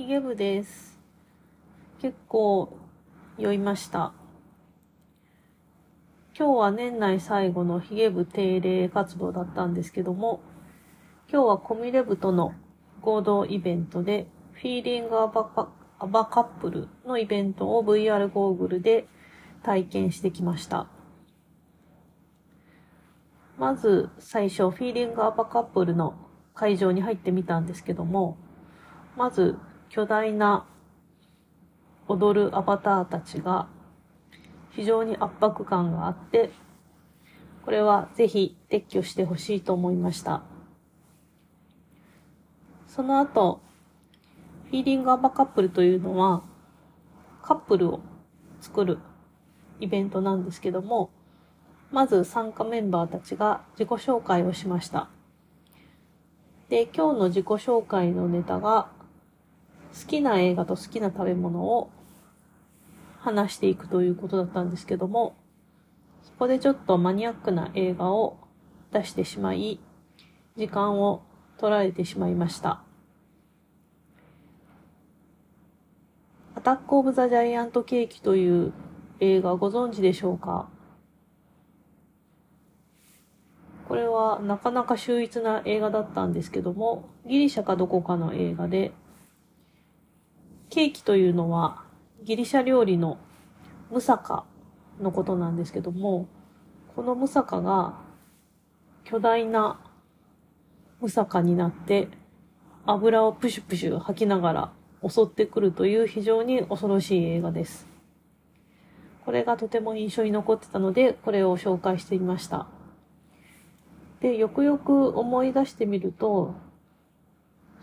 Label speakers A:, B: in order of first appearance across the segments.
A: ヒゲ部です。結構酔いました。今日は年内最後のヒゲ部定例活動だったんですけども、今日はコミレ部との合同イベントで、フィーリングアバカアバカップルのイベントを VR ゴーグルで体験してきました。まず最初、フィーリングアバカップルの会場に入ってみたんですけども、まず巨大な踊るアバターたちが非常に圧迫感があって、これはぜひ撤去してほしいと思いました。その後、フィーリングアバカップルというのは、カップルを作るイベントなんですけども、まず参加メンバーたちが自己紹介をしました。で、今日の自己紹介のネタが、好きな映画と好きな食べ物を話していくということだったんですけども、そこでちょっとマニアックな映画を出してしまい、時間を取られてしまいました。アタック・オブ・ザ・ジャイアント・ケーキという映画ご存知でしょうか？これはなかなか秀逸な映画だったんですけども、ギリシャかどこかの映画で、ケーキというのはギリシャ料理のムサカのことなんですけども、このムサカが巨大なムサカになって油をプシュプシュ吐きながら襲ってくるという非常に恐ろしい映画です。これがとても印象に残ってたので、これを紹介してみました。で、よくよく思い出してみると、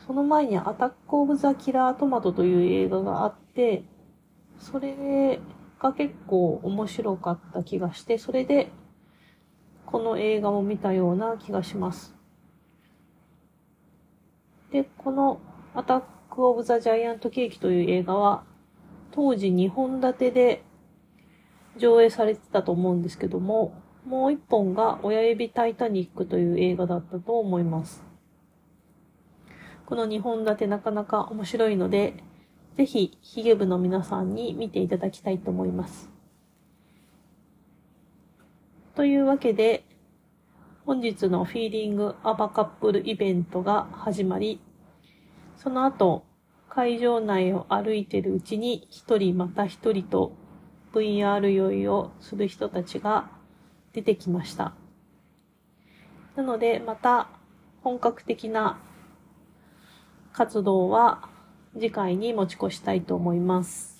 A: その前にアタック・オブ・ザ・キラー・トマトという映画があって、それが結構面白かった気がして、それでこの映画を見たような気がします。で、このアタック・オブ・ザ・ジャイアント・ケーキという映画は、当時2本立てで上映されてたと思うんですけども、もう一本が親指タイタニックという映画だったと思います。この2本立てなかなか面白いので、ぜひヒゲ部の皆さんに見ていただきたいと思います。というわけで、本日のフィーリングアバカップルイベントが始まり、その後、会場内を歩いてるうちに一人また一人と VR 酔いをする人たちが出てきました。なので、また本格的な活動は次回に持ち越したいと思います。